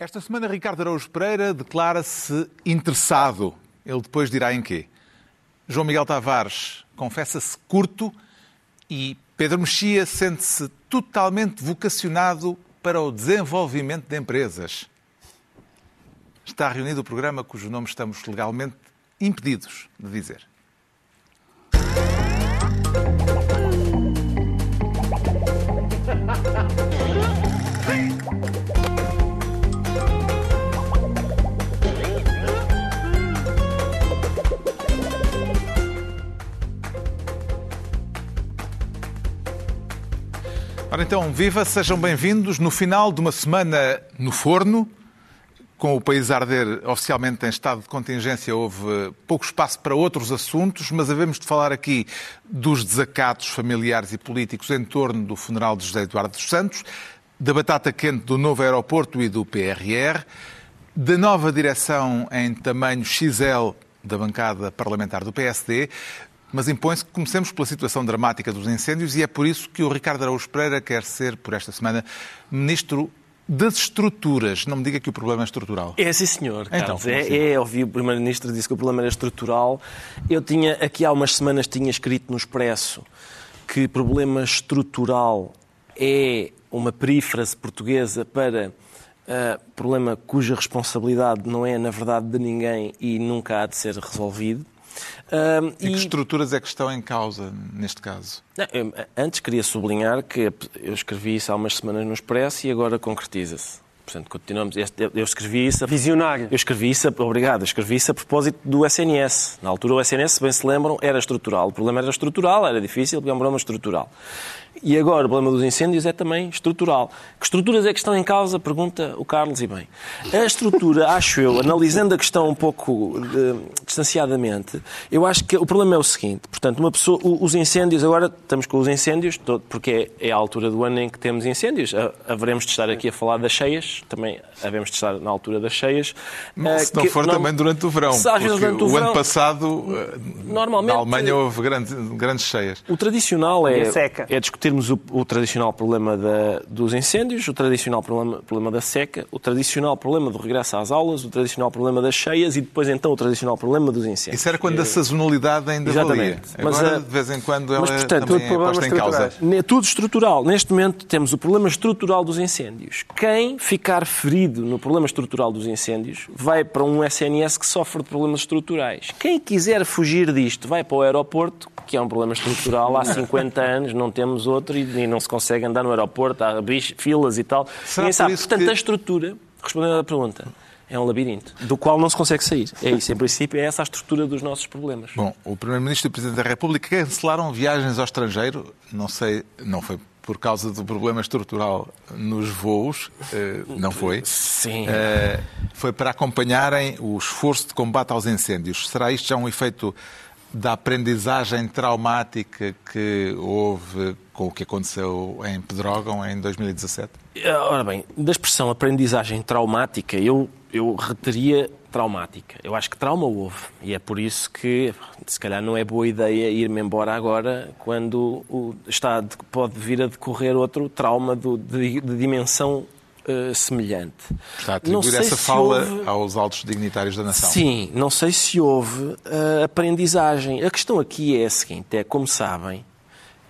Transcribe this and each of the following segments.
Esta semana, Ricardo Araújo Pereira declara-se interessado. Ele depois dirá em quê. João Miguel Tavares confessa-se curto e Pedro Mexia sente-se totalmente vocacionado para o desenvolvimento de empresas. Está reunido o programa cujo nome estamos legalmente impedidos de dizer. Ora então, viva, sejam bem-vindos no final de uma semana no forno. Com o país a arder oficialmente em estado de contingência, houve pouco espaço para outros assuntos, mas havemos de falar aqui dos desacatos familiares e políticos em torno do funeral de José Eduardo dos Santos, da batata quente do novo aeroporto e do PRR, da nova direção em tamanho XL da bancada parlamentar do PSD, mas impõe-se que comecemos pela situação dramática dos incêndios e é por isso que o Ricardo Araújo Pereira quer ser, por esta semana, ministro das estruturas. Não me diga que o problema é estrutural. É, sim, senhor. Então, Carlos. é, é, ouvi o Primeiro-Ministro disse que o problema era estrutural. Eu tinha, aqui há umas semanas, tinha escrito no Expresso que problema estrutural é uma perífrase portuguesa para uh, problema cuja responsabilidade não é, na verdade, de ninguém e nunca há de ser resolvido. Um, e, e que estruturas é que estão em causa neste caso? Não, eu, antes queria sublinhar que eu escrevi isso há umas semanas no Expresso e agora concretiza-se. Portanto, continuamos. Eu escrevi isso. A... Visionário. Eu escrevi isso, obrigado, eu escrevi isso a propósito do SNS. Na altura, o SNS, se bem se lembram, era estrutural. O problema era estrutural, era difícil, porque é um problema estrutural. E agora o problema dos incêndios é também estrutural. Que estruturas é que estão em causa? Pergunta o Carlos e bem. A estrutura, acho eu, analisando a questão um pouco de, distanciadamente, eu acho que o problema é o seguinte. Portanto, uma pessoa, os incêndios, agora estamos com os incêndios, porque é, é a altura do ano em que temos incêndios. Haveremos de estar aqui a falar das cheias, também havemos de estar na altura das cheias. Se não for também durante o verão. Porque durante o, o verão, ano passado, normalmente, na Alemanha houve grandes, grandes cheias. O tradicional é, é discutir termos o, o tradicional problema da, dos incêndios, o tradicional problema, problema da seca, o tradicional problema do regresso às aulas, o tradicional problema das cheias e depois então o tradicional problema dos incêndios. Isso era quando a sazonalidade ainda Exatamente. valia. Agora, mas, de vez em quando, ela mas, portanto, também é posta em causa. Tudo estrutural. Neste momento temos o problema estrutural dos incêndios. Quem ficar ferido no problema estrutural dos incêndios vai para um SNS que sofre de problemas estruturais. Quem quiser fugir disto vai para o aeroporto, que é um problema estrutural há 50 anos, não temos outro e, não se consegue andar no aeroporto, há filas e tal. Será sabe. Portanto, que... a estrutura, respondendo à pergunta, é um labirinto, do qual não se consegue sair. É isso, em princípio, é essa a estrutura dos nossos problemas. Bom, o Primeiro-Ministro e o Presidente da República cancelaram viagens ao estrangeiro, não sei, não foi por causa do problema estrutural nos voos, eh, não foi? Sim. Eh, foi para acompanharem o esforço de combate aos incêndios. Será isto já um efeito da aprendizagem traumática que houve com o que aconteceu em Pedrógão em 2017? Eh, ora bem, da expressão aprendizagem traumática, eu, eu reteria traumática. Eu acho que trauma houve. E é por isso que, se calhar, não é boa ideia ir-me embora agora, quando o, está, pode vir a decorrer outro trauma do, de, de dimensão uh, semelhante. Está a atribuir essa fala houve... aos altos dignitários da nação. Sim, não sei se houve uh, aprendizagem. A questão aqui é a seguinte, é como sabem,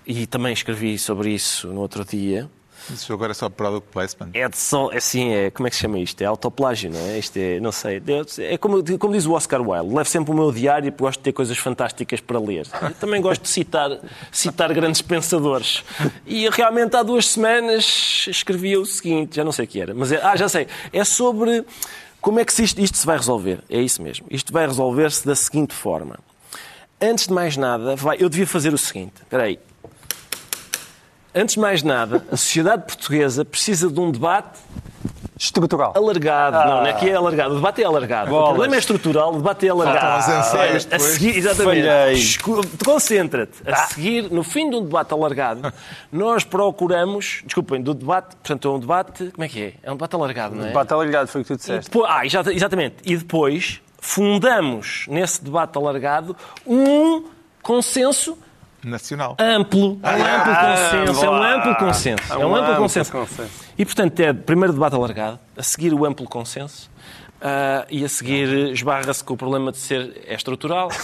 e também escrevi sobre isso no outro dia, isso agora é só product placement? É de só, assim, é, como é que se chama isto? É autoplágio, não é? Isto é, não sei, é como, como diz o Oscar Wilde, levo sempre o meu diário porque gosto de ter coisas fantásticas para ler. Eu também gosto de citar, citar grandes pensadores. E realmente há duas semanas escrevia o seguinte, já não sei o que era, mas é, ah, já sei, é sobre como é que isto, isto se vai resolver. É isso mesmo. Isto vai resolver-se da seguinte forma. Antes de mais nada, vai, eu devia fazer o seguinte. Espera aí, Antes de mais nada, a sociedade portuguesa precisa de um debate estrutural. Alargado. Ah. Não, não é que é alargado. O debate é alargado. Bolas. O problema é estrutural, o debate é alargado. Ah, ensaios a seguir, exatamente. Concentra-te. A ah. seguir, no fim de um debate alargado, nós procuramos. Desculpem, do debate. Portanto, é um debate. Como é que é? É um debate alargado, não é? Um debate alargado, foi o que tu disseste. Depois, ah, exatamente. E depois fundamos nesse debate alargado um consenso nacional. Amplo, é um amplo consenso, é um amplo consenso. É um amplo consenso. consenso. E, portanto, é primeiro debate alargado, a seguir o amplo consenso, ah, e a seguir esbarra-se com o problema de ser é estrutural.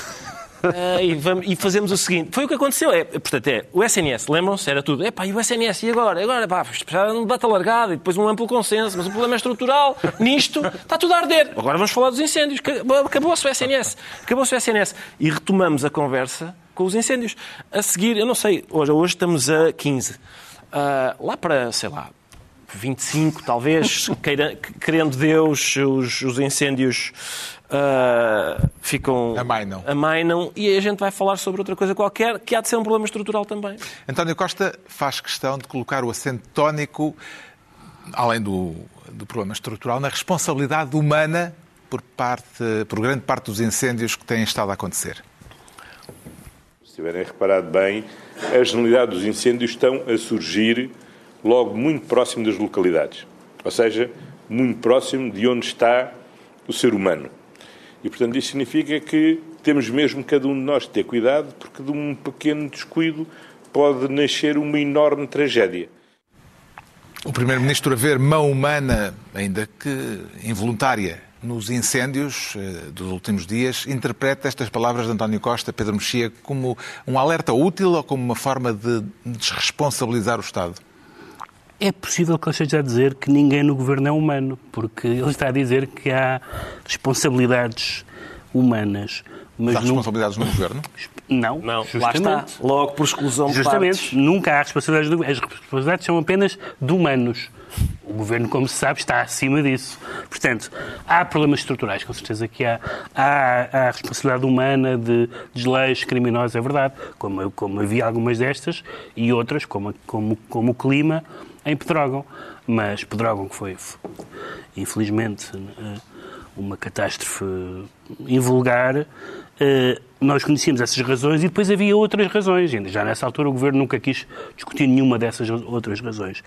Ah, e, vamos- e fazemos o seguinte: foi o que aconteceu. É, portanto, é o SNS, lembram-se? Era tudo. Epá, e o SNS? E agora? Agora, pá, precisava de um debate alargado e depois um amplo consenso, mas o problema é estrutural. Nisto está tudo a arder. Agora vamos falar dos incêndios. Acabou-se o SNS. Acabou-se o SNS. E retomamos a conversa com os incêndios. A seguir, eu não sei, hoje, hoje estamos a 15. Ah, lá para, sei lá, 25, talvez, queira- querendo Deus, os, os incêndios ah, ficam. Amainam. amainam, e a gente vai falar sobre outra coisa qualquer que há de ser um problema estrutural também. António Costa faz questão de colocar o acento tónico, além do, do problema estrutural, na responsabilidade humana por, parte, por grande parte dos incêndios que têm estado a acontecer. Se tiverem reparado bem, a generalidade dos incêndios estão a surgir logo muito próximo das localidades. Ou seja, muito próximo de onde está o ser humano. E, portanto, isso significa que temos mesmo cada um de nós de ter cuidado, porque de um pequeno descuido pode nascer uma enorme tragédia. O Primeiro-Ministro a ver mão humana, ainda que involuntária, nos incêndios eh, dos últimos dias, interpreta estas palavras de António Costa, Pedro Mexia, como um alerta útil ou como uma forma de desresponsabilizar o Estado? É possível que ele esteja a dizer que ninguém no governo é humano, porque ele está a dizer que há responsabilidades humanas. Mas Há responsabilidades no Governo? Não, Não, lá justamente. está. Logo por exclusão de Justamente, partes. nunca há responsabilidades. do- As responsabilidades são apenas de humanos. O governo, como se sabe, está acima disso. Portanto, há problemas estruturais, com certeza que há. Há, há responsabilidade humana de desleixos criminosos, é verdade, como, como havia algumas destas, e outras, como, como, como o clima, em Pedrógão. Mas Pedrógão, que foi, infelizmente, eh, uma catástrofe invulgar, eh, nós conhecíamos essas razões e depois havia outras razões. Já nessa altura o Governo nunca quis discutir nenhuma dessas outras razões.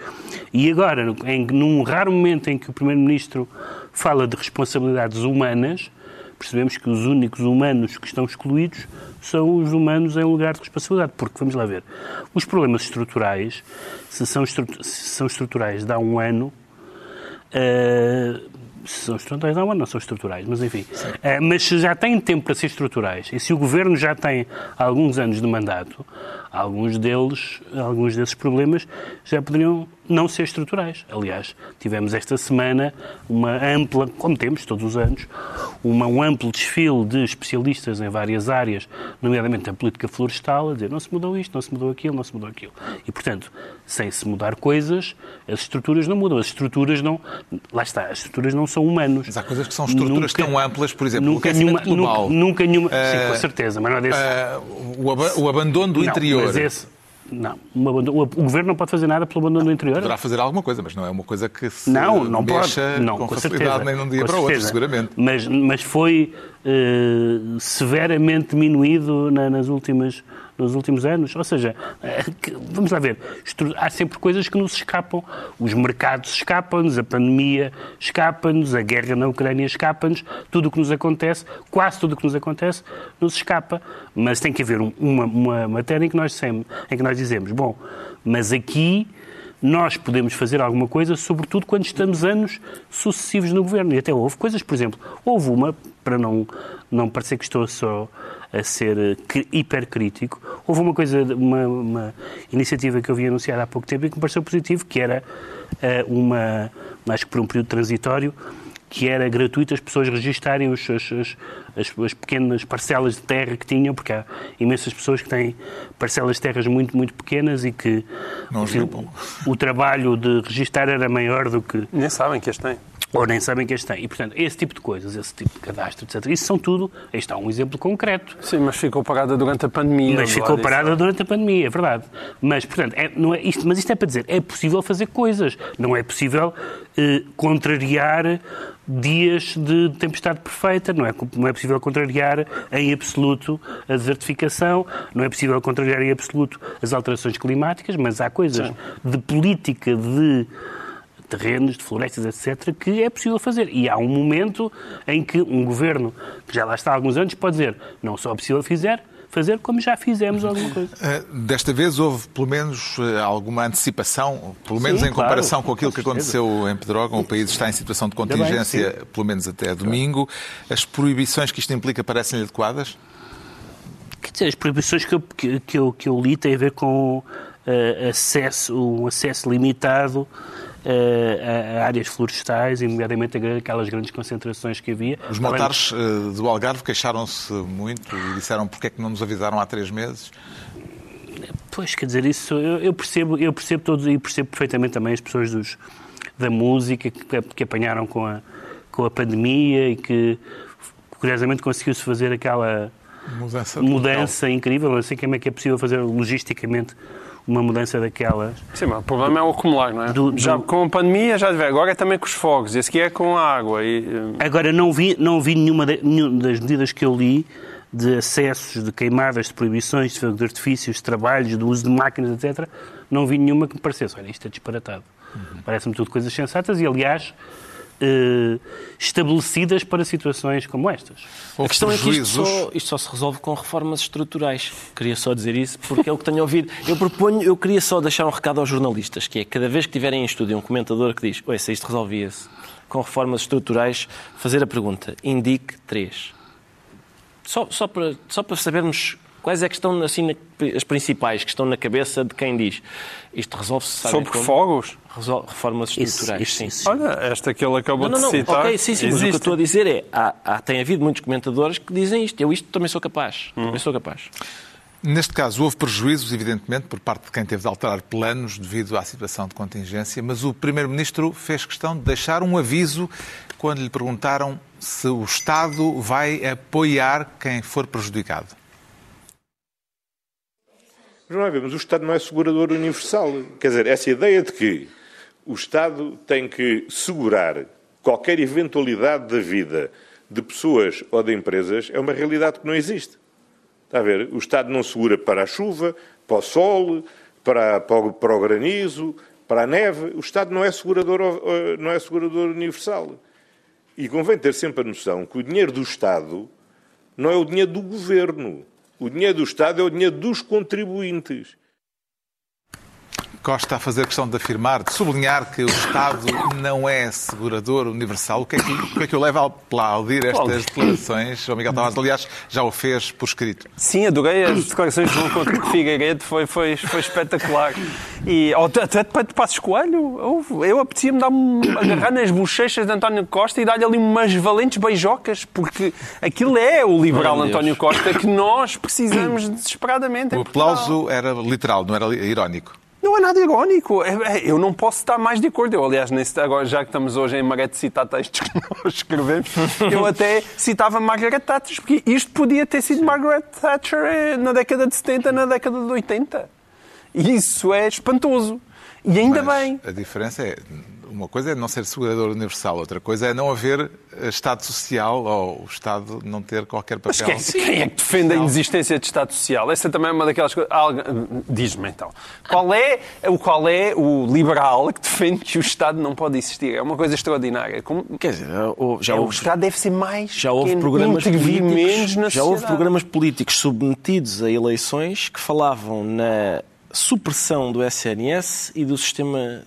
E agora, em, num raro momento em que o Primeiro-Ministro fala de responsabilidades humanas, percebemos que os únicos humanos que estão excluídos são os humanos em lugar de responsabilidade. Porque, vamos lá ver, os problemas estruturais, se são, estru- se são estruturais de há um ano, Uh, são estruturais, não, não são estruturais, mas enfim. Uh, mas se já têm tempo para ser estruturais e se o governo já tem alguns anos de mandato, alguns deles, alguns desses problemas já poderiam não ser estruturais. Aliás, tivemos esta semana uma ampla, como temos todos os anos, uma, um amplo desfile de especialistas em várias áreas, nomeadamente a política florestal, a dizer não se mudou isto, não se mudou aquilo, não se mudou aquilo. E, portanto, sem se mudar coisas, as estruturas não mudam. As estruturas não. Lá está, as estruturas não são humanos. Mas há coisas que são estruturas tão amplas, por exemplo, o nunca aquecimento nenhuma, global. Nunca, nunca nenhuma. Eh, sim, com certeza, mas não é desse. Ah, o, aba- o abandono do Não, interior. Mas esse, não, um abandono- o, o governo não pode fazer nada pelo abandono do interior. Poderá fazer alguma coisa, mas não é uma coisa que se Não, não mexa pode. Não, com, com, facilidade certeza. nem de um dia para o outro, seguramente. Mas, mas foi eh, severamente diminuído na- nas últimas, nos últimos anos. Ou seja, eh, vamos lá ver, há sempre coisas que nos escapam. Os mercados escapam-nos, a pandemia escapa-nos, a guerra na Ucrânia escapa-nos, tudo o que nos acontece, quase tudo o que nos acontece, nos escapa. Mas tem que haver um- uma, uma matéria em que, nós, sem- em que nós dizemos, bom, mas aqui nós podemos fazer alguma coisa, sobretudo quando estamos anos sucessivos no governo. E até houve coisas, por exemplo, houve uma, para não, não parecer que estou só a ser eh, hipercrítico, houve uma coisa, uma, uma iniciativa que eu vi anunciada há pouco tempo e que me pareceu positivo, que era eh, uma, acho que por um período transitório, que era gratuito as pessoas registarem os, as, as- as- as pequenas parcelas de terra que tinham, porque há imensas pessoas que têm parcelas de terras muito, muito pequenas e que enfim, o trabalho de registar era maior do que, Nem sabem que as têm. Ou nem sabem que as têm. E, portanto, esse tipo de coisas, esse tipo de cadastro, etc., isso são tudo, aí está um exemplo concreto. Sim, mas ficou parada durante a pandemia. Mas ficou parada durante a pandemia, é verdade. Mas, portanto, é, não é isto, mas isto é para dizer, é possível fazer coisas. Não é possível eh, contrariar dias de tempestade perfeita, não é, não é possível contrariar em absoluto a desertificação, não é possível contrariar em absoluto as alterações climáticas, mas há coisas de política de terrenos, de florestas, etc., que é possível fazer. E há um momento em que um governo, que já lá está há alguns anos, pode dizer não só é possível fizer, fazer como já fizemos alguma coisa. Eh, Desta vez houve pelo menos eh, alguma antecipação, pelo menos Sim, em comparação claro, com aquilo que com aconteceu em Pedrógão. O país está em situação de bem, contingência, pelo menos até domingo. As proibições que isto implica parecem-lhe adequadas? Quer dizer, as proibições que eu, que, que eu, que eu li têm a ver com eh, acesso, um acesso limitado a, a áreas florestais, e nomeadamente aquelas grandes concentrações que havia. Os montares eh, do Algarve queixaram-se muito e disseram porque é que não nos avisaram há três meses. Pois, quer dizer, isso eu, eu percebo, eu percebo todos e percebo perfeitamente também as pessoas dos, da música que, que apanharam com a, com a pandemia e que curiosamente conseguiu-se fazer aquela Mudança. mudança incrível. Não sei como é que é possível fazer logisticamente uma mudança daquelas. Sim, mas o problema é o acumular, não é? Do- do- Já com a pandemia, já tiver. Agora é também com os fogos. Esse aqui é com a água. E, eh, Agora, não vi, não vi nenhuma, de- nenhuma das medidas que eu li de acessos, de queimadas, de proibições, de fogo de artifícios, de trabalhos, do uso de máquinas, etc. Não vi nenhuma que me parecesse, olha, isto é disparatado. Parece-me tudo coisas sensatas e, aliás, eh, estabelecidas para situações como estas. A questão é que isto só, isto só se resolve com reformas estruturais. Queria só dizer isso, porque é o que tenho ouvido. Eu proponho, eu queria só deixar um recado aos jornalistas, que é cada vez que tiverem em estúdio um comentador que diz, oi, se isto resolvia-se com reformas estruturais, fazer a pergunta, indique três. Só, só, para, só para sabermos quais é que estão assim, na- as principais que estão na cabeça de quem diz. Isto resolve-se, sobre como? fogos. Resol- reformas estruturais, isso, sim. isso. Olha, esta que ele acabou Não, não, de não, citar. ok, sim, sim, mas o que eu estou a dizer é, há, há- tem havido muitos comentadores que dizem isto, eu isto também sou capaz, Hum. também sou capaz. Neste caso, houve prejuízos, evidentemente, por parte de quem teve de alterar planos devido à situação de contingência, mas o Primeiro-Ministro fez questão de deixar um aviso quando lhe perguntaram se o Estado vai apoiar quem for prejudicado. Mas é ver, mas o Estado não é segurador universal. Quer dizer, essa ideia de que o Estado tem que segurar qualquer eventualidade da vida de pessoas ou de empresas é uma realidade que não existe. Está a ver? O Estado não segura para a chuva, para o sol, para, para, o, para o granizo, para a neve. O Estado não é segurador, eh, não é segurador universal. E convém ter sempre a noção que o dinheiro do Estado não é o dinheiro do governo. O dinheiro do Estado é o dinheiro dos contribuintes. Costa a fazer questão de afirmar, de sublinhar que o Estado não é segurador universal. O que é que, o que, é que o leva a aplaudir estas declarações? O Miguel Tavares, aliás, já o fez por escrito. Sim, adorei as declarações de João Coutinho de Figueiredo, foi, foi, foi espetacular. E até até de Passos Coelho, houve- eu apetecia-me dar agarrar nas bochechas de António Costa e dar-lhe ali umas valentes beijocas, porque aquilo é o liberal Meu Deus. António Costa que nós precisamos desesperadamente. O aplauso era literal, não era irónico. Não é nada irónico. É- é- Eu não posso estar mais de acordo. Eu, aliás, nesse, agora, já que estamos hoje em maré de citar textos que nós escrevemos, eu até citava Margaret Thatcher, porque isto podia ter sido Margaret Thatcher eh, na década de 70, na década de 80. E isso é espantoso. E ainda Mas bem. A diferença é, uma coisa é não ser segurador universal, outra coisa é não haver eh, Estado Social ou o Estado não ter qualquer Mas papel. quem, quem é que defende a inexistência de Estado Social? Essa também é uma daquelas coisas. Diz-me então. Qual é, o, qual é o liberal que defende que o Estado não pode existir? É uma coisa extraordinária. Como, Quer dizer, houve- já É, o houve, Estado deve ser mais já houve pequeno, programas políticos, na já houve programas políticos submetidos a eleições que falavam na supressão do SNS e do sistema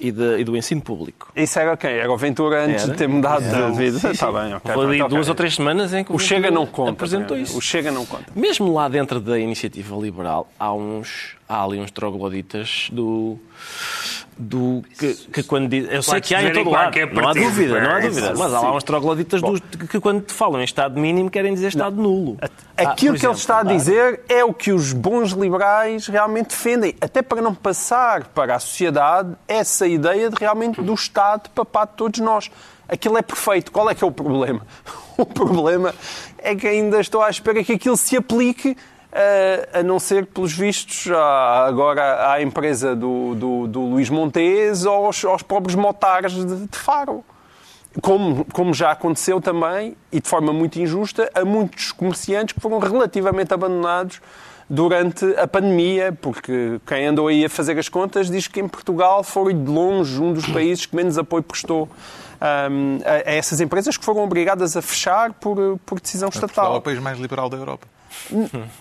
e, da- e do ensino público. Isso era quem? Era o Ventura antes Era. de ter mudado Era. de vida? Está bem, ok. Houve ali duas ou três semanas em que O Chega não conta. apresentou isso. O Chega não conta. Mesmo lá dentro da iniciativa liberal há uns há ali uns trogloditas do do que, que quando diz, eu sei que há em todo lado, qualquer não há partido, dúvida, não há é, dúvida, mas há lá uns trogloditas dos- que, quando te falam em estado mínimo querem dizer estado nulo. Ah, Aquilo por que ele exemplo, está a dizer é o que os bons liberais realmente defendem, até para não passar para a sociedade essa ideia de realmente do Estado papado de todos nós. Aquilo é perfeito. Qual é que é o problema? O problema é que ainda estou à espera que aquilo se aplique, a não ser, pelos vistos, agora à empresa do, do, do Luís Montes ou aos, aos pobres motares de, de Faro. Como, como já aconteceu também, e de forma muito injusta, a muitos comerciantes que foram relativamente abandonados durante a pandemia, porque quem andou aí a fazer as contas diz que em Portugal foi de longe um dos países que menos apoio prestou hum, a, a essas empresas que foram obrigadas a fechar por, por decisão Portugal é estatal. o país mais liberal da Europa.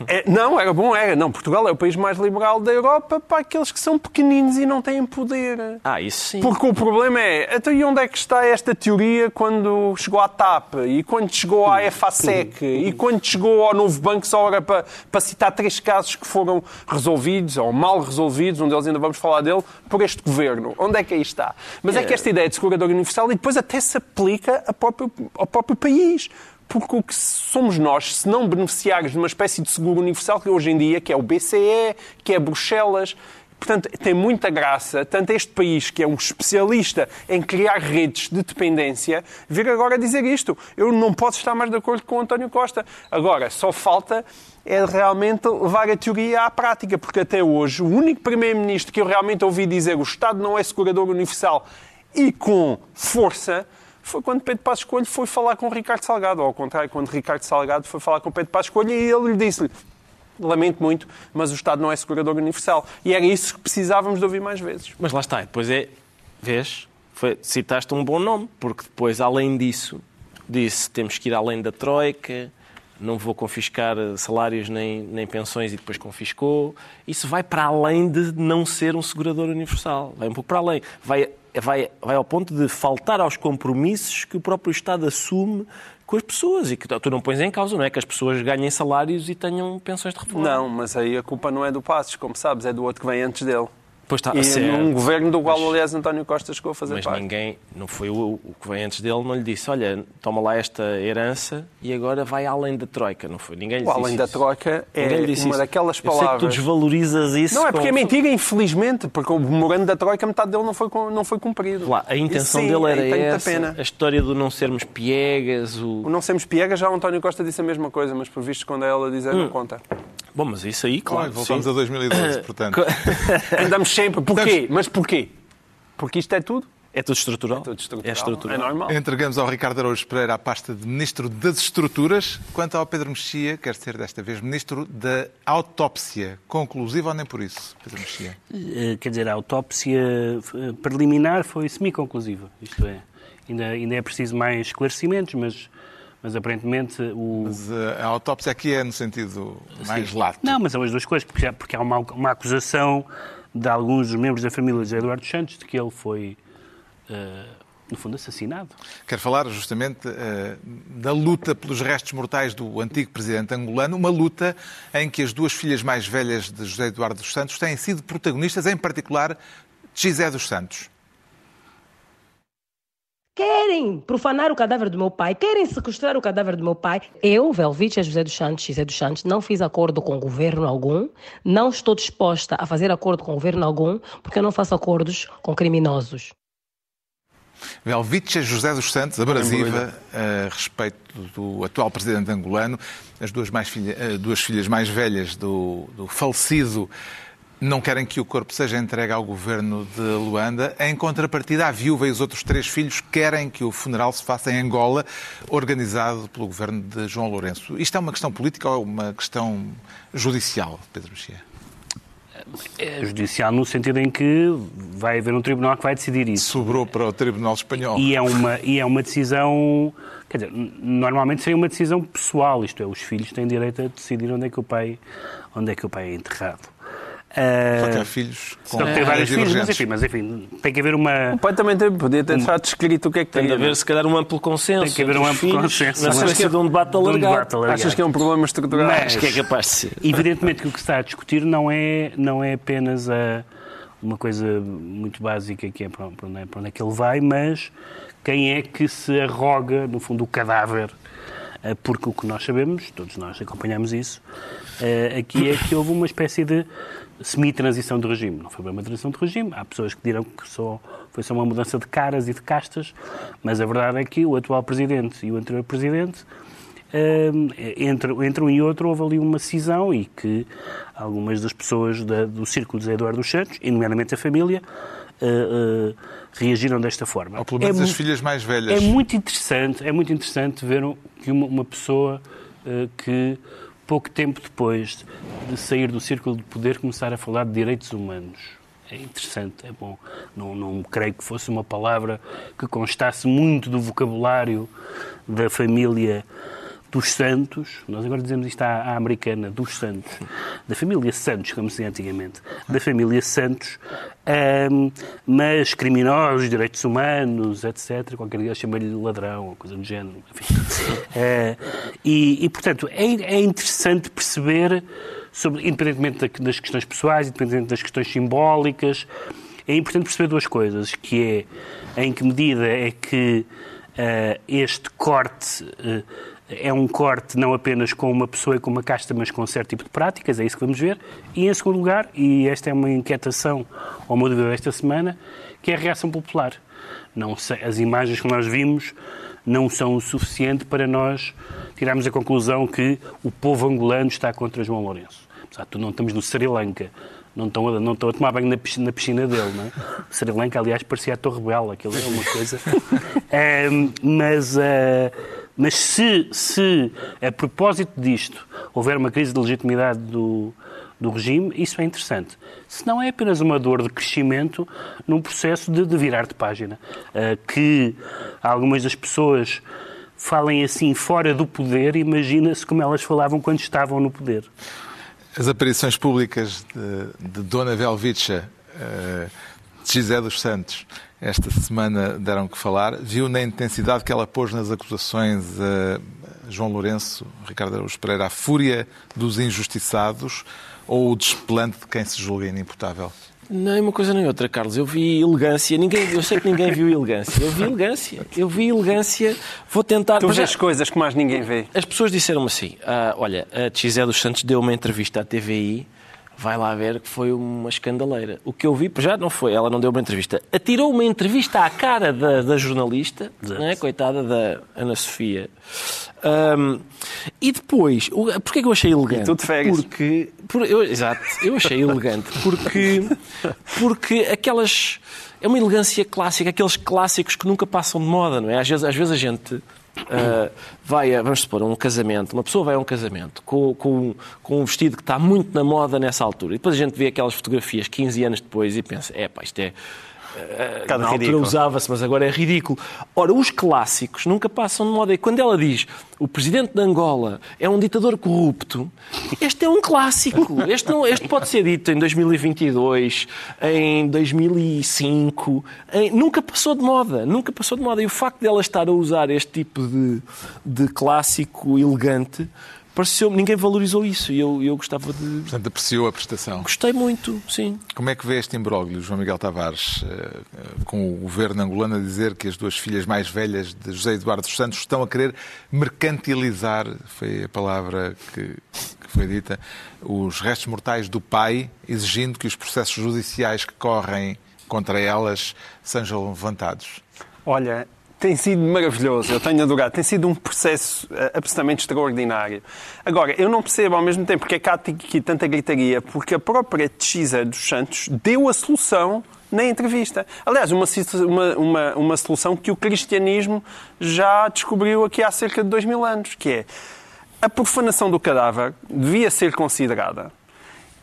É, não, era bom, era. Não, Portugal é o país mais liberal da Europa para aqueles que são pequeninos e não têm poder. Ah, isso sim. Porque o problema é, então e onde é que está esta teoria quando chegou à TAP, e quando chegou à EFASEC, e quando chegou ao Novo Banco, só era para, para citar três casos que foram resolvidos, ou mal resolvidos, um deles ainda vamos falar dele, por este governo. Onde é que aí está? Mas é, que esta ideia de segurador universal e depois até se aplica ao próprio, ao próprio país. Porque o que somos nós, se não beneficiários de uma espécie de seguro universal que hoje em dia, que é o BCE, que é Bruxelas, Portanto, tem muita graça, tanto este país, que é um especialista em criar redes de dependência, vir agora dizer isto. Eu não posso estar mais de acordo com o António Costa. Agora, só falta é realmente levar a teoria à prática, porque até hoje o único primeiro-ministro que eu realmente ouvi dizer o Estado não é segurador universal e com força foi quando Pedro Passos Coelho foi falar com Ricardo Salgado, ou ao contrário, quando Ricardo Salgado foi falar com Pedro Passos Coelho e ele lhe disse-lhe lamento muito, mas o Estado não é segurador universal. E era isso que precisávamos de ouvir mais vezes. Mas lá está, depois é, vês, foi, citaste um bom nome, porque depois, além disso, disse temos que ir além da Troika, não vou confiscar salários nem, nem pensões e depois confiscou. Isso vai para além de não ser um segurador universal. Vai um pouco para além. Vai, vai, vai ao ponto de faltar aos compromissos que o próprio Estado assume com as pessoas e que tu não pões em causa, não é? Que as pessoas ganhem salários e tenham pensões de reforma. Não, mas aí a culpa não é do Passos, como sabes, é do outro que vem antes dele. Pois está, e certo. num governo do qual, mas, aliás, António Costa chegou a fazer mas parte. Mas ninguém, não foi o, o, que vem antes dele, não lhe disse, olha, toma lá esta herança e agora vai além da Troika, não foi? Ninguém lhe o disse Além da Troika é uma isso. daquelas palavras... Eu sei que tu desvalorizas isso. Não, é porque é mentira, infelizmente, porque o memorando da Troika, metade dele não foi, não foi cumprido. Lá, a intenção sim, dele era essa, pena. a história do não sermos piegas... O... o não sermos piegas, já o António Costa disse a mesma coisa, mas por visto quando ela dizer, hum. não conta. Bom, mas isso aí, claro. Olha, voltamos sim. a 2012, portanto. Andamos sempre. Porquê? Mas porquê? Porque isto é tudo. É tudo estrutural? É tudo estrutural. É, estrutural. é normal. Entregamos ao Ricardo Araújo Pereira a pasta de Ministro das Estruturas. Quanto ao Pedro Mexia, quer ser desta vez Ministro da Autópsia. Conclusiva ou nem por isso, Pedro Mexia? Quer dizer, a autópsia preliminar foi semi-conclusiva. Isto é, ainda, ainda é preciso mais esclarecimentos, mas mas aparentemente o. Mas eh, a autópsia aqui é no sentido mais Sim. lato. Não, mas são as duas coisas, porque, porque há uma, uma acusação de alguns dos membros da família de Eduardo Santos de que ele foi, uh, no fundo, assassinado. Quero falar justamente uh, da luta pelos restos mortais do antigo presidente angolano, uma luta em que as duas filhas mais velhas de José Eduardo dos Santos têm sido protagonistas, em particular de José dos Santos. Querem profanar o cadáver do meu pai, querem sequestrar o cadáver do meu pai. Eu, Velvite José dos Santos, José dos Santos, não fiz acordo com governo algum, não estou disposta a fazer acordo com governo algum, porque eu não faço acordos com criminosos. Velvite José dos Santos, abrasiva a respeito do atual presidente angolano, as duas, mais filha, duas filhas mais velhas do, do falecido não querem que o corpo seja entregue ao governo de Luanda. Em contrapartida, a viúva e os outros três filhos querem que o funeral se faça em Angola, organizado pelo governo de João Lourenço. Isto é uma questão política ou uma questão judicial, Pedro Mexia? É judicial no sentido em que vai haver um tribunal que vai decidir isso. Sobrou para o Tribunal Espanhol. E é uma, e é uma decisão. Quer dizer, normalmente seria uma decisão pessoal, isto é, os filhos têm direito a decidir onde é que o pai, onde é, que o pai é enterrado. Só que há filhos com Não, tem vários filhos, mas enfim, mas enfim, tem que haver uma. O pai também tem, podia ter deixado descrito o que é que Tem tem. de haver, se calhar, um amplo consenso. Tem que haver um amplo filhos, consenso. Na Mas sequência de um debate de um alargado. debate alargado. Achas que é um problema estrutural? Mas- Acho que é capaz de ser. Evidentemente que o que se está a discutir não é, não é apenas a, uma coisa muito básica que é para onde, é para onde é que ele vai, mas quem é que se arroga, no fundo, o cadáver. Eh, Porque o que nós sabemos, todos nós acompanhamos isso, aqui é que houve uma espécie de semi-transição de regime. Não foi bem uma transição de regime. Há pessoas que dirão que só, foi só uma mudança de caras e de castas, mas a verdade é que o atual presidente e o anterior presidente Hum, entre, entre um e outro houve ali uma cisão e que algumas das pessoas da- do círculo de Eduardo dos Santos, e nomeadamente a família, eh, eh, reagiram desta forma. Ou pelo menos É as filhas mais velhas. É muito interessante, é muito interessante ver um- que uma, uma pessoa eh, que pouco tempo depois de sair do círculo de poder começar a falar de direitos humanos. É interessante, é bom. Não, não creio que fosse uma palavra que constasse muito do vocabulário da família dos Santos, nós agora dizemos isto à, à americana, dos Santos, da família Santos, como se dizia antigamente, da família Santos, ahm, mas criminosos, direitos humanos, etc. Qualquer dia chama-lhe ladrão, ou coisa do género. Enfim. Eh, e, e, portanto, é, é interessante perceber, sobre, independentemente da- das questões pessoais, independentemente das questões simbólicas, é importante perceber duas coisas, que é em que medida é que eh, este corte eh, é um corte não apenas com uma pessoa e com uma casta, mas com um certo tipo de práticas, é isso que vamos ver. E em segundo lugar, e esta é uma inquietação ou uma dúvida desta semana, que é a reação popular. Não sei, as imagens que nós vimos não são o suficiente para nós tirarmos a conclusão que o povo angolano está contra João Lourenço. Apesar de não estamos no Sri Lanka, não estão, a, não estão a tomar banho na piscina, na piscina dele, não é? O Sri Lanka, aliás, parecia a Torre Bela, aquilo é uma coisa. Eh, mas eh, mas se, se, a propósito disto, houver uma crise de legitimidade do, do regime, isso é interessante. Se não é apenas uma dor de crescimento num processo de, de virar de página. Eh, que algumas das pessoas falem assim fora do poder, imagina-se como elas falavam quando estavam no poder. As aparições públicas de, de Dona Velvicha, eh, de Gisé dos Santos, esta semana deram que falar. Viu na intensidade que ela pôs nas acusações a João Lourenço, Ricardo Araújo Pereira, a fúria dos injustiçados ou o desplante de quem se julga inimputável? Nem uma coisa nem outra, Carlos. Eu vi elegância. Ninguém, eu sei que ninguém viu elegância. Eu vi elegância. Eu vi elegância. Vou tentar. Tu vês já- coisas que mais ninguém vê. As pessoas disseram-me assim: ah, olha, a Gisé dos Santos deu uma entrevista à TVI, vai lá ver que foi uma escandaleira. O que eu vi, já não foi, ela não deu uma entrevista. Atirou uma entrevista à cara da, da jornalista, né, coitada da Ana Sofia. Ahm, e depois, porquê que eu achei elegante? E tu de férias. Porque, por- eu, exato, eu achei elegante porque, porque aquelas. É uma elegância clássica, aqueles clássicos que nunca passam de moda, não é? Às vezes, às vezes a gente ah, vai a, vamos supor, um casamento, uma pessoa vai a um casamento com, com, com um vestido que está muito na moda nessa altura, e depois a gente vê aquelas fotografias 15 anos depois e pensa, é pá, isto é. Cada na altura ridículo. usava-se, mas agora é ridículo. Ora, os clássicos nunca passam de moda. E quando ela diz o presidente de Angola é um ditador corrupto, este é um clássico. Este, não, este pode ser dito em 2022, em 2005. em- nunca passou de moda. Nunca passou de moda. E o facto dela estar a usar este tipo de, de clássico elegante, pareceu ninguém valorizou isso. E eu, eu gostava de. Portanto, apreciou a prestação. Gostei muito, sim. Como é que vê este imbróglio, João Miguel Tavares, eh, eh, com o governo angolano a dizer que as duas filhas mais velhas de José Eduardo dos Santos estão a querer mercantilizar, foi a palavra que, que foi dita, os restos mortais do pai, exigindo que os processos judiciais que correm contra elas sejam levantados? Olha, tem sido maravilhoso, eu tenho adorado. Tem sido um processo eh, absolutamente extraordinário. Agora, eu não percebo ao mesmo tempo porque é que há aqui tanta gritaria, porque a própria Tchisa dos Santos deu a solução na entrevista. Aliás, uma, uma, uma solução que o cristianismo já descobriu aqui há cerca de dois mil anos, que é a profanação do cadáver devia ser considerada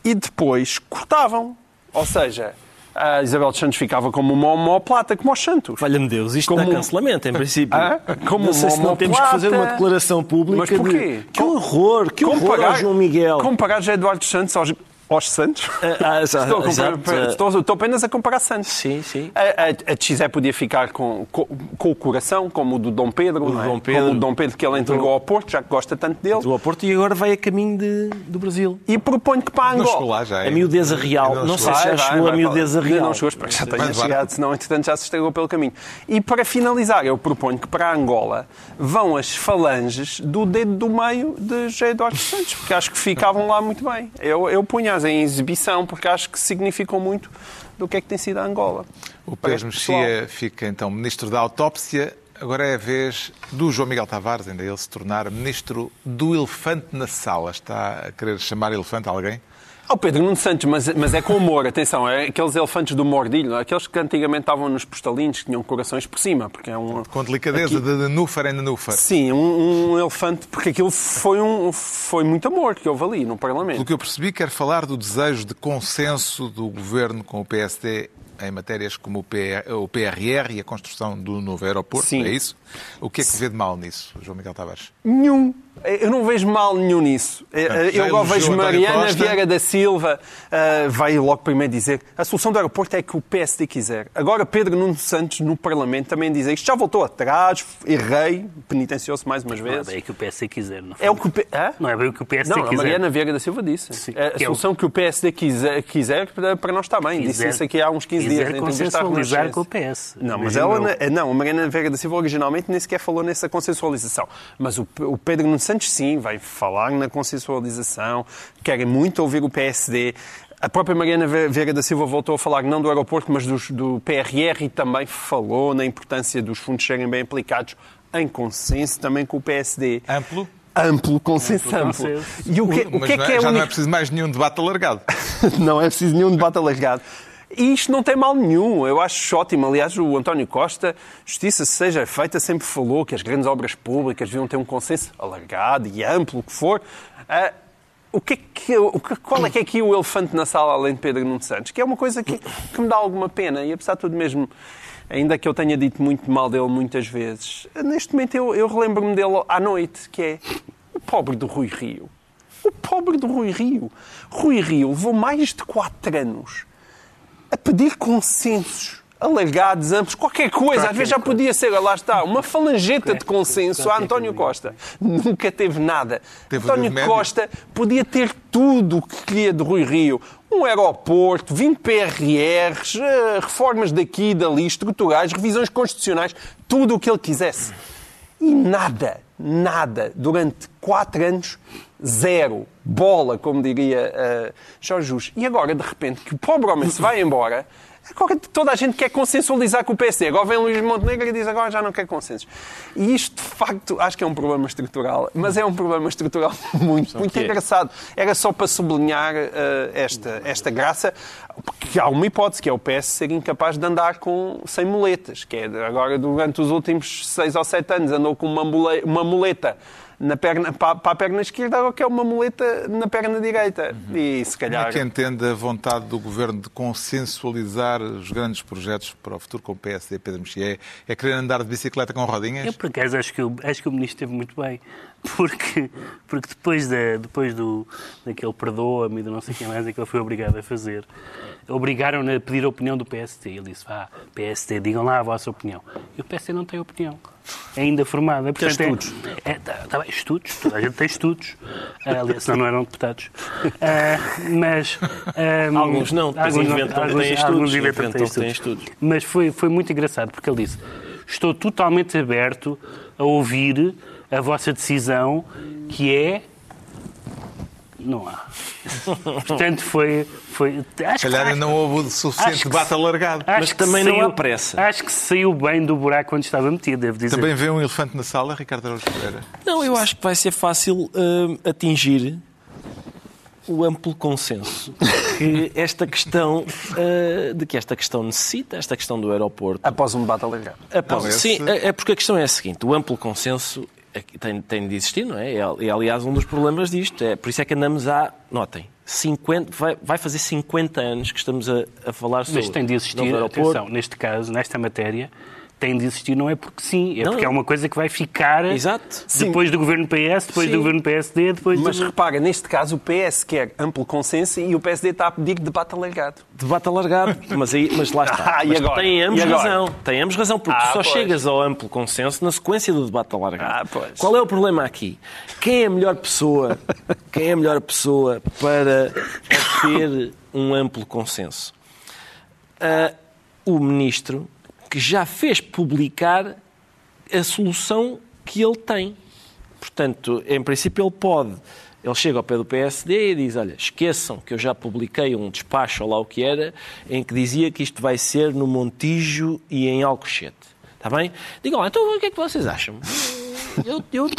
e depois cortavam. Ou seja, a Isabel dos Santos ficava como uma homoplata, como aos santos. Valha-me Deus, isto Como dá cancelamento, em princípio. Ah, como não sei se não temos que fazer uma declaração pública Mas porquê? de... Que horror, que horror ao João Miguel. Comparar já Eduardo dos Santos aos, aos Santos? Ah, ah, estou, comparar- estou- estou apenas a comparar Santos. Sim, sim. A, a, a podia ficar com, com, com o coração, como o do Dom Pedro, do não é? Dom Pedro. como o Dom Pedro que ele entregou ao Porto, já que gosta tanto dele. Do Oporto e agora vai a caminho de, do Brasil. E proponho que para Não Angola... chegou lá já. A é? miudeza real. Ainda Não sei se já chegou a miudeza real. Não chegou, espero que já tenha chegado, senão entretanto já se estragou pelo caminho. E para finalizar, eu proponho que para Angola vão as falanges do dedo do meio de José Eduardo dos Santos, porque acho que ficavam lá muito bem. Eu, eu em exibição, porque acho que significam muito do que é que tem sido a Angola. O pessoal. Mexia fica então ministro da autópsia. Agora é a vez do João Miguel Tavares, ainda ele se tornar ministro do elefante na sala. Está a querer chamar elefante a alguém? Ao Pedro Nuno Santos, mas, mas é com humor, atenção, é aqueles elefantes do mordilho, aqueles que antigamente estavam nos postalinos, que tinham corações por cima, porque é um... Com delicadeza, de nenúfar em nenúfar. Sim, um, um elefante, porque aquilo foi, um, foi muito amor que houve ali no Pelo Parlamento. que eu percebi, quer falar do desejo de consenso do governo com o PSD em matérias como o, PR, o PRR e a construção do novo aeroporto. Sim. É isso? O que é que vê de mal nisso, João Miguel Tavares? Nenhum. Eu não vejo mal nenhum nisso. Ah, Eu agora vejo Mariana Costa. Vieira da Silva uh, vai logo primeiro dizer a solução do aeroporto é que o PSD quiser. Agora Pedro Nuno Santos no Parlamento também dizer isto já voltou atrás, errei, penitenciou-se mais umas Não é vezes. bem o que o PSD quiser. Não, É o que o P... Hã? não é bem o que o PSD Não, a quiser. Mariana Vieira da Silva disse. Sim, a que é o- solução que o PSD quiser, quiser para, nós está bem. Disse isso aqui há uns 15 quiser dias. à consensualizar com o PS. Não, mas ela, não, a Mariana Vieira da Silva originalmente nem sequer falou nessa consensualização. Mas o, o Pedro Nuno Santos sim, vai falar na consensualização, querem muito ouvir o PSD. A própria Mariana Vieira da Silva voltou a falar não do aeroporto, mas dos- do PRR e também falou na importância dos fundos serem bem aplicados em consenso também com o PSD. Amplo? Amplo consenso, Amplo amplo. E o que, o Mas que é que é já não é preciso mais nenhum debate alargado. não é preciso nenhum debate alargado. E isto não tem mal nenhum. Eu acho ótimo. Aliás, o António Costa, justiça seja feita, sempre falou que as grandes obras públicas deviam ter um consenso alargado e amplo, o que for. Ah, o que é que, o que- qual é que é aqui o elefante na sala, além de Pedro Nuno Santos? Que é uma coisa que, que me dá alguma pena. E apesar de tudo mesmo, ainda que eu tenha dito muito mal dele muitas vezes, neste momento eu, eu relembro-me dele à noite, que é o pobre do Rui Rio. O pobre do Rui Rio. Rui Rio levou mais de quatro anos a pedir consensos alargados, amplos, qualquer coisa. Às vezes já podia ser, lá está, uma falangeta de consenso a António Costa. Nunca teve nada. Teve António. Costa podia ter tudo o que queria de Rui Rio. Um aeroporto, 20 PRRs, eh, reformas daqui e dali, estruturais, revisões constitucionais, tudo o que ele quisesse. E nada, nada, durante quatro anos, zero. Bola, como diria eh, Jorge Jus. E agora, de repente, que o pobre homem se vai embora, agora toda a gente quer consensualizar com o PSD. Agora vem Luís Montenegro e diz agora já não quer consensos. E isto, de facto, acho que é um problema estrutural. Mas é um problema estrutural muito, muito quê? engraçado. Era só para sublinhar eh, esta, esta graça, que há uma hipótese, que é o PS ser incapaz de andar com, sem muletas. Que é, agora, durante os últimos seis ou sete anos, andou com uma, mule- uma muleta na perna, para, para a perna esquerda, agora quer uma muleta na perna direita. E se Como calhar... é que entende a vontade do Governo de consensualizar os grandes projetos para o futuro com o PSD, Pedro Mexia? É, é querer andar de bicicleta com rodinhas? Eu, por acaso, acho que, o- acho que o ministro esteve muito bem. Porque, porque depois, da, depois do, daquele perdoa-me e do não sei o que mais é que ele foi obrigado a fazer, obrigaram-no a pedir a opinião do PSD. Ele disse, vá, PSD, digam lá a vossa opinião. E o PSD não tem opinião. É ainda formada. Portanto, é- estudos. É, tá, tá bem, estudos. Toda a gente tem estudos. Ah, aliás, senão não eram deputados. Ah, mas... ah, Alguns não, depois alguns inventam alguns- têm estudos, alguns inventam estudos. estudos. Mas foi, foi muito engraçado, porque ele disse: Estou totalmente aberto a ouvir a vossa decisão, que é. Não há. Portanto, foi. foi acho Se calhar acho- não houve o suficiente acho que debate alargado. acho Mas que também não saiu- há pressa. Acho que saiu bem do buraco quando estava metido, devo dizer. Também vê um elefante na sala, Ricardo Araújo Pereira? Não, eu acho que vai ser fácil hum, atingir o amplo consenso que esta questão uh, de que esta questão necessita, esta questão do aeroporto. Após um debate alargado. Após- Não, esse- Sim, é é porque a questão é a seguinte: o amplo consenso que tem, tem de existir, não é? É, aliás, um dos problemas disto. É, por isso é que andamos há, notem, 50, vai, vai fazer 50 anos que estamos a, a falar sobre Mas tem de existir, atenção, neste caso, nesta matéria, tem de existir, não é porque sim, é Não, porque é uma coisa que vai ficar Exato. depois do governo PS, depois Sim. do governo PSD, depois Mas do... repara, neste caso o PS quer amplo consenso e o PSD está a pedir debate alargado. Debate alargado, mas, aí, mas lá está. Ah, e mas tem ambos E razão. Tem ambos razão, porque Ah, tu só pois. chegas ao amplo consenso na sequência do debate alargado. Ah, pois. Qual é o problema aqui? Quem é a melhor pessoa? Quem é a melhor pessoa para ter um amplo consenso? Ah, o ministro que já fez publicar a solução que ele tem. Portanto, em princípio, ele pode. Ele chega ao pé do PSD e diz: Olha, esqueçam que eu já publiquei um despacho, ou lá o que era, em que dizia que isto vai ser no Montijo e em Alcochete. Está bem? Digam lá, então o que é que vocês acham? Eu, eu,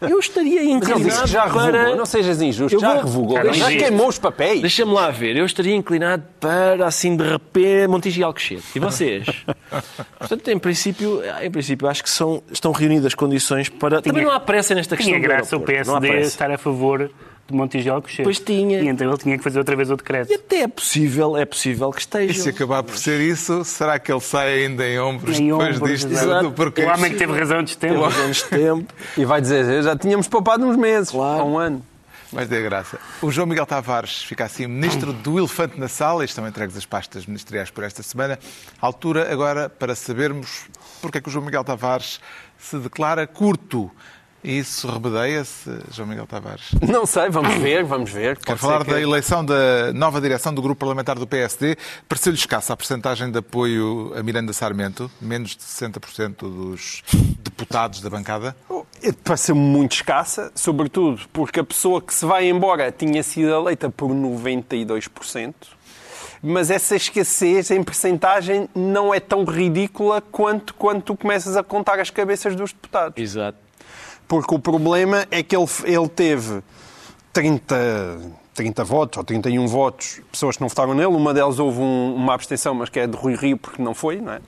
eu estaria Mas ele inclinado disse que já revogou. para... Não sejas injusto, Eu já vou- revogou. Já não Já queimou os papéis. Deixa-me lá ver, eu estaria inclinado para, assim, de repente, Montijo e Alcochete. E vocês? Portanto, em princípio, em princípio acho que são, estão reunidas as condições para... Também não há pressa nesta questão Tinha do graça o PSD estar a favor de Montijo Cochete. Pois tinha. E então ele tinha que fazer outra vez o decreto. E até é possível, é possível que E esteja. se acabar por ser isso, será que ele sai ainda em ombros Em depois ombros, disto exato. Porque O homem que teve razão de tempo. Temos anos de tempo. E vai dizer, já tínhamos poupado uns meses, Claro. há um ano. Mas dê graça. O João Miguel Tavares fica assim ministro do elefante na sala e estão entregues as pastas ministeriais por esta semana. Altura agora para sabermos porque é que o João Miguel Tavares se declara curto. E isso rebedeia-se, João Miguel Tavares? Não sei, vamos ver, vamos ver. Quero Pode falar que- da eleição da nova direção do grupo parlamentar do PSD. Pareceu-lhe escassa a porcentagem de apoio a Miranda Sarmento, menos de 60% dos deputados da bancada. Pareceu muito escassa, sobretudo porque a pessoa que se vai embora tinha sido eleita por 92%, mas essa escassez em percentagem não é tão ridícula quanto quando tu começas a contar as cabeças dos deputados. Exato. Porque o problema é que ele, ele teve 30, 30 votos ou 31 votos, pessoas que não votaram nele. Uma delas houve um- uma abstenção, mas que é de Rui Rio, porque não foi, não é?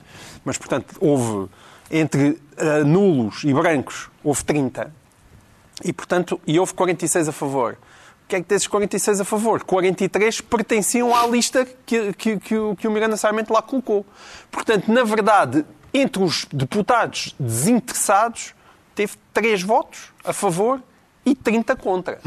Mas, portanto, houve entre ah, nulos e brancos, houve 30. E, portanto, e houve 46 a favor. O que é que desses 46 a favor? 43 pertenciam à lista que, que, que, o- que o Miranda Sarmento lá colocou. Portanto, na verdade, entre os deputados desinteressados, teve 3 votos a favor e 30 contra.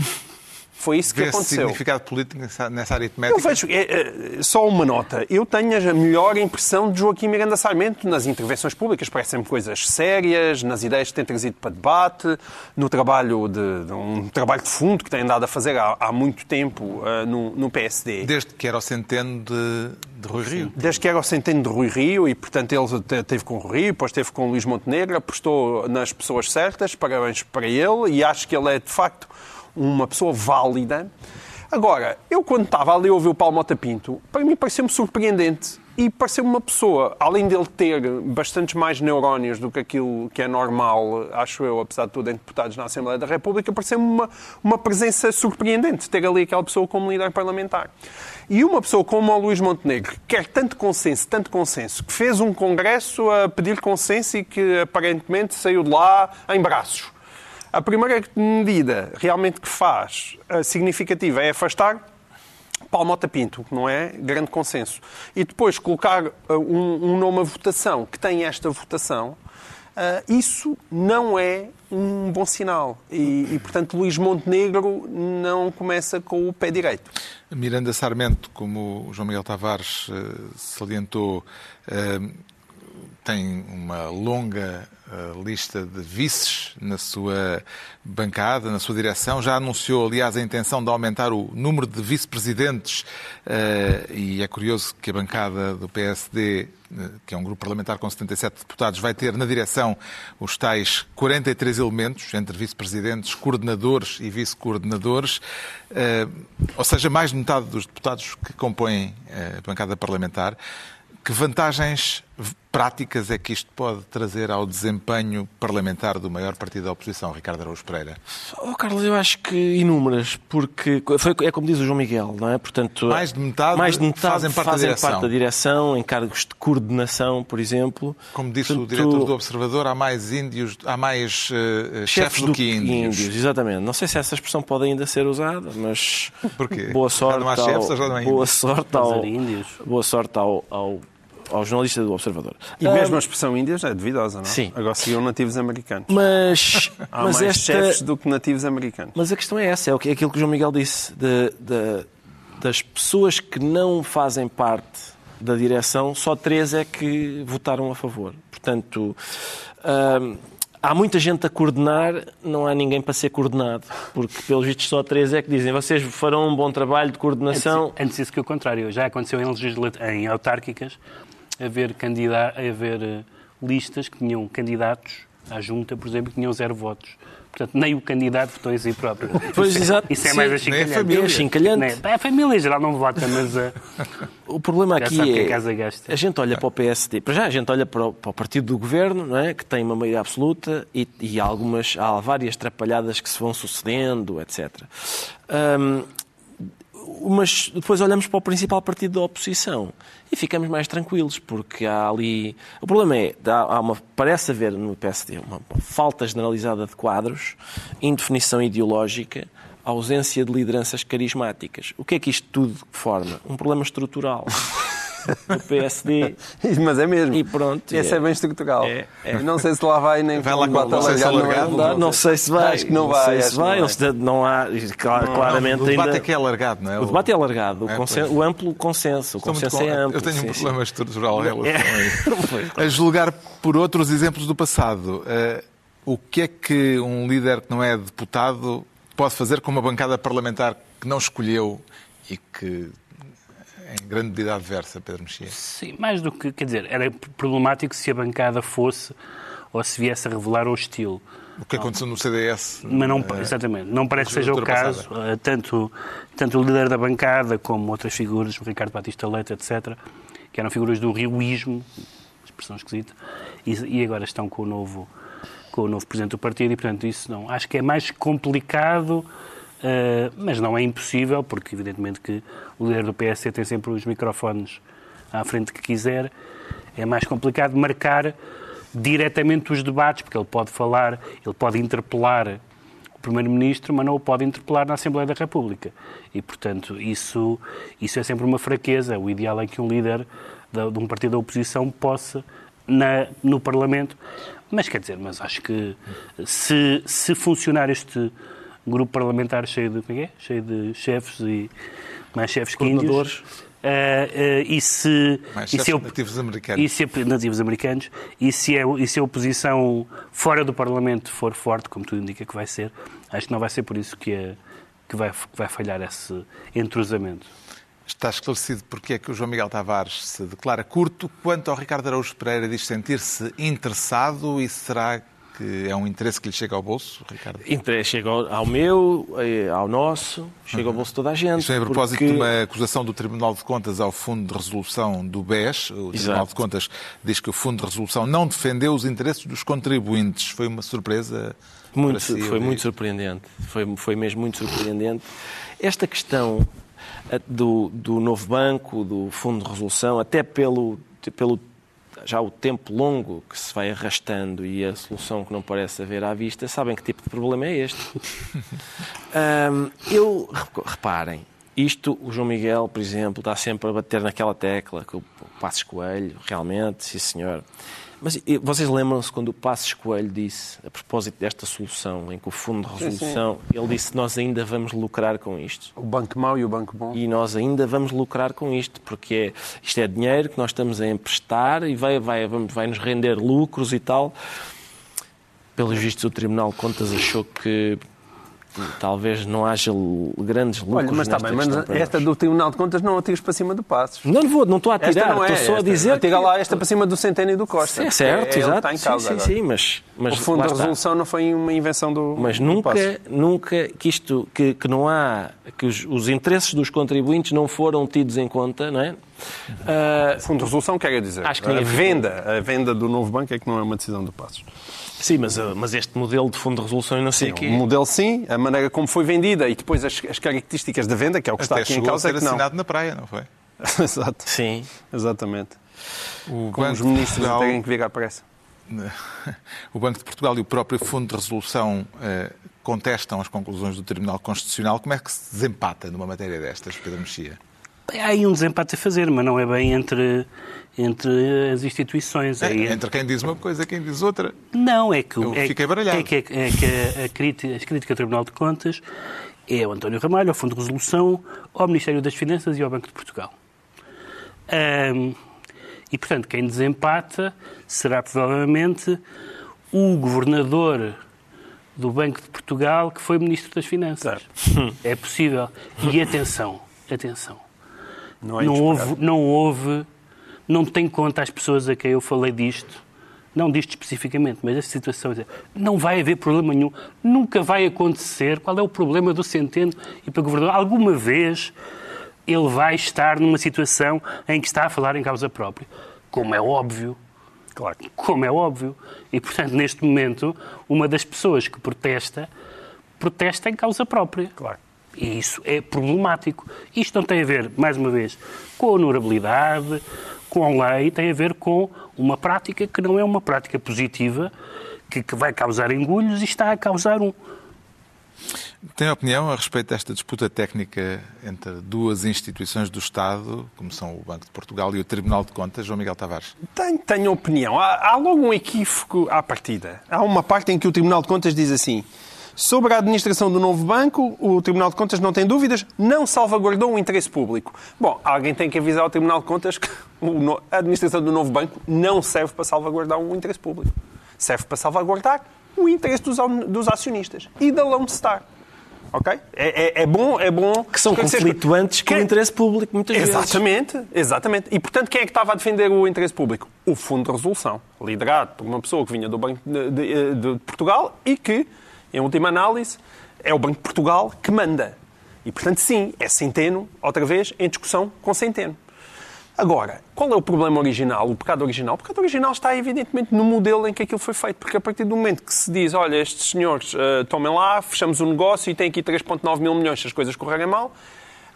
Foi isso que aconteceu. significado político nessa, nessa aritmética? Eu vejo, é, é, só uma nota. Eu tenho a melhor impressão de Joaquim Miranda Sarmento nas intervenções públicas. Parecem-me coisas sérias, nas ideias que tem trazido para debate, no trabalho de, de um trabalho de fundo que tem andado a fazer há, há muito tempo ah, no, no PSD. Desde que era o centeno de, de Rui Rio. Desde que era o centeno de Rui Rio e, portanto, ele te- teve com o Rui Rio, depois teve com o Luís Montenegro, apostou nas pessoas certas, parabéns para ele, e acho que ele é, de facto, uma pessoa válida. Agora, eu quando estava ali a ouvir o Paulo Mota Pinto, para mim pareceu-me surpreendente e pareceu-me uma pessoa, além dele ter bastantes mais neurónios do que aquilo que é normal, acho eu, apesar de tudo, em deputados na Assembleia da República, pareceu-me uma, uma presença surpreendente ter ali aquela pessoa como líder parlamentar. E uma pessoa como o Luís Montenegro, que quer tanto consenso, tanto consenso, que fez um congresso a pedir consenso e que aparentemente saiu de lá em braços. A primeira medida realmente que faz eh, significativa é afastar Paulo Mota Pinto, que não é grande consenso. E depois colocar eh, um, um nome à votação que tem esta votação, eh, isso não é um bom sinal. E, e, portanto, Luís Montenegro não começa com o pé direito. Miranda Sarmento, como o João Miguel Tavares eh, salientou, eh, tem uma longa lista de vices na sua bancada, na sua direção. Já anunciou, aliás, a intenção de aumentar o número de vice-presidentes eh, e é curioso que a bancada do PSD, eh, que é um grupo parlamentar com 77 deputados, vai ter na direção os tais 43 elementos, entre vice-presidentes, coordenadores e vice-coordenadores, eh, ou seja, mais de metade dos deputados que compõem a bancada parlamentar. Que vantagens práticas é que isto pode trazer ao desempenho parlamentar do maior partido da oposição, Ricardo Araújo Pereira? Oh, Carlos, eu acho que inúmeras, porque foi, é como diz o João Miguel, não é? Portanto, Mais de metade mais de metade fazem parte da direção. parte da direção, em cargos de coordenação, por exemplo. Como disse o Portanto, diretor do Observador, há mais índios, há mais eh, chefes do, que índios. Exatamente. Não sei se essa expressão pode ainda ser usada, mas Porquê? boa Já sorte não há ao, chefes ou já não há boa índios? sorte ao, índios. boa sorte ao, ao, ao jornalista do Observador. E Ah, mesmo a expressão índias é duvidosa, não é? Sim. Agora seguiam nativos americanos. mas, Há mas mais esta, chefes do que nativos americanos. Mas a questão é essa, é o que- é aquilo que o João Miguel disse, de- de- das pessoas que não fazem parte da direção, só três é que votaram a favor. Portanto, hum, há muita gente a coordenar, não há ninguém para ser coordenado, porque pelos vistos só três é que dizem vocês farão um bom trabalho de coordenação. Antes, antes isso que o contrário. Já aconteceu em, em autárquicas haver, haver eh, listas que tinham candidatos à junta, por exemplo, que tinham zero votos. Portanto, nem o candidato votou em si próprio. Pois, Isso é- exato. Isso é Sim, mais achincalhante. família. É achincalhante. É? A família em geral não vota, mas eh, O problema aqui é a a gente olha para o PSD, para já a gente olha para o, para o partido do governo, não é? que tem uma maioria absoluta e, e algumas há várias trapalhadas que se vão sucedendo, etc. Hum, mas depois olhamos para o principal partido da oposição e ficamos mais tranquilos, porque há ali. O problema é, há uma, parece haver no PSD uma, falta generalizada de quadros, indefinição ideológica, ausência de lideranças carismáticas. O que é que isto tudo forma? Um problema estrutural. Do PSD. Mas é mesmo. E pronto. Esse é, bem estrutural. É, é. Não sei se lá vai nem Vai lá com bota Consenso alargado, não, Não, é? não sei se vai. Acho que não Não vai, sei se que não vai. vai. Não há. Claro, claramente o debate ainda. é que é alargado, não é? O debate é alargado, o, É, consen- pois. o amplo consenso. O consenso é amplo. Eu tenho um sim, sim. problema estrutural em relação É. a isso. A julgar por outros exemplos do passado, eh, o que é que um líder que não é deputado pode fazer com uma bancada parlamentar que não escolheu e que em grande medida adversa, Pedro Mexia? Sim, mais do que, quer dizer, era problemático se a bancada fosse ou se viesse a revelar o estilo. O que aconteceu no CDS? Mas não, eh, exatamente, não parece que seja o caso. Eh, Tanto, tanto o líder da bancada como outras figuras, o Ricardo Batista Leite, etc., que eram figuras do rioísmo, expressão esquisita, e, e agora estão com o novo com o novo presidente do partido e, portanto, isso não. Acho que é mais complicado, mas não é impossível, porque, evidentemente, que o líder do PSD tem sempre os microfones à frente que quiser. É mais complicado marcar diretamente os debates, porque ele pode falar, ele pode interpelar o Primeiro-Ministro, mas não o pode interpelar na Assembleia da República. E, portanto, isso, isso é sempre uma fraqueza. O ideal é que um líder da- de um partido da oposição possa, na, no Parlamento. Mas quer dizer, mas acho que se, se funcionar este grupo parlamentar cheio de, como é é? cheio de chefes e mais chefes que índios, eh, eh, e se, Mais e se nativos americanos. e se nativos americanos, e se, é, e se a oposição fora do Parlamento for forte, como tudo indica que vai ser, acho que não vai ser por isso que, é, que, vai, que vai falhar esse entrosamento. Está esclarecido porque é que o João Miguel Tavares se declara curto. Quanto ao Ricardo Araújo Pereira, diz sentir-se interessado e será que é um interesse que lhe chega ao bolso, Ricardo? Interesse chega ao meu, eh, ao nosso, chega ao bolso de toda a gente. Isto é a propósito porque- de uma acusação do Tribunal de Contas ao Fundo de Resolução do BES. O Tribunal Exato. de Contas diz que o Fundo de Resolução não defendeu os interesses dos contribuintes. Foi uma surpresa Muito, si, foi muito surpreendente. Foi, foi mesmo muito surpreendente. Esta questão eh, do, do novo banco, do fundo de resolução, até pelo, pelo já o tempo longo que se vai arrastando e a solução que não parece haver à vista, sabem que tipo de problema é este? Ahm, eu, reparem, isto, o João Miguel, por exemplo, está sempre a bater naquela tecla, que o Passos Coelho, realmente, sim senhor. Mas vocês lembram-se quando o Passos Coelho disse, a propósito desta solução, em que o Fundo de Resolução, ele disse nós ainda vamos lucrar com isto. O banco mau e o banco bom. E nós ainda vamos lucrar com isto, porque é, isto é dinheiro que nós estamos a emprestar e vai, vai, vai nos render lucros e tal. Pelos vistos, o Tribunal de Contas achou que talvez não haja grandes lucros Olha, mas está nesta bem, mas esta do Tribunal de Contas não a tires para cima do Passos. Não vou, não estou a Esta tirar, não é. estou só a esta. dizer Atira que... lá esta para cima do Centeno e do Costa. É certo, é ele que exato. está em sim, causa sim, agora. sim, mas, mas O Fundo está. Resolução não foi uma invenção do Mas do nunca, Passos. nunca que isto, que, que não há, que os, os interesses dos contribuintes não foram tidos em conta, não é? O Fundo de Resolução quer dizer. Acho que a venda, a venda do novo banco é que não é uma decisão do Passos. Sim, mas, ah, mas este modelo de fundo de resolução e não sei o O quê... modelo sim, a maneira como foi vendida e depois as, as características da venda, que é o que está Até aqui em a causa, é que não. assinado na praia, não foi? Exato. Sim. Exatamente. O Como os ministros têm que vir à pressa. o Banco de Portugal e o próprio Fundo de Resolução eh, contestam as conclusões do Tribunal Constitucional. Como é que se desempata numa matéria destas, Pedro Mexia? Há aí um desempate a fazer, mas não é bem entre, entre as instituições. É, É, entre quem diz uma coisa e quem diz outra. Não, é que, Eu é, fiquei baralhado. é que, é que a, a crítica, as críticas ao Tribunal de Contas é ao António Ramalho, ao Fundo de Resolução, ao Ministério das Finanças e ao Banco de Portugal. E, portanto, quem desempata será provavelmente o governador do Banco de Portugal que foi Ministro das Finanças. É possível. E atenção, atenção. Não é Não houve, não houve, não tem conta às pessoas a quem eu falei disto, não disto especificamente, mas esta situação, não vai haver problema nenhum, nunca vai acontecer. Qual é o problema do Centeno e para o governador? Alguma vez ele vai estar numa situação em que está a falar em causa própria, como é óbvio. Claro. Como é óbvio. E, portanto, neste momento, uma das pessoas que protesta, protesta em causa própria. Claro. E isso é problemático. Isto não tem a ver, mais uma vez, com a honorabilidade, com a lei, tem a ver com uma prática que não é uma prática positiva, que, que vai causar engulhos e está a causar um. Tem opinião a respeito desta disputa técnica entre duas instituições do Estado, como são o Banco de Portugal e o Tribunal de Contas, João Miguel Tavares? Tenho, tenho opinião. Há, há logo um equívoco à partida. Há uma parte em que o Tribunal de Contas diz assim: sobre a administração do novo banco, o Tribunal de Contas não tem dúvidas, não salvaguardou o interesse público. Bom, alguém tem que avisar ao Tribunal de Contas que a administração do novo banco não serve para salvaguardar o interesse público. Serve para salvaguardar o interesse dos, dos acionistas e da Lone Star. Ok? É, é, é, bom, é bom. Que são conflituantes com o interesse público, muitas exatamente, vezes. Exatamente, exatamente. E, portanto, quem é que estava a defender o interesse público? O Fundo de Resolução, liderado por uma pessoa que vinha do Banco de, de, de Portugal e que, em última análise, é o Banco de Portugal que manda. E, portanto, sim, é Centeno, outra vez, em discussão com Centeno. Agora, qual é o problema original, o pecado original? O pecado original está, evidentemente, no modelo em que aquilo foi feito. Porque a partir do momento que se diz, olha, estes senhores uh, tomem lá, fechamos o negócio e têm aqui 3,9 mil milhões se as coisas correrem mal,